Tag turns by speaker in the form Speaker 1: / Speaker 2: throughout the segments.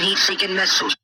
Speaker 1: heat-seeking missiles.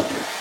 Speaker 1: Thank you.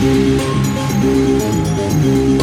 Speaker 1: Música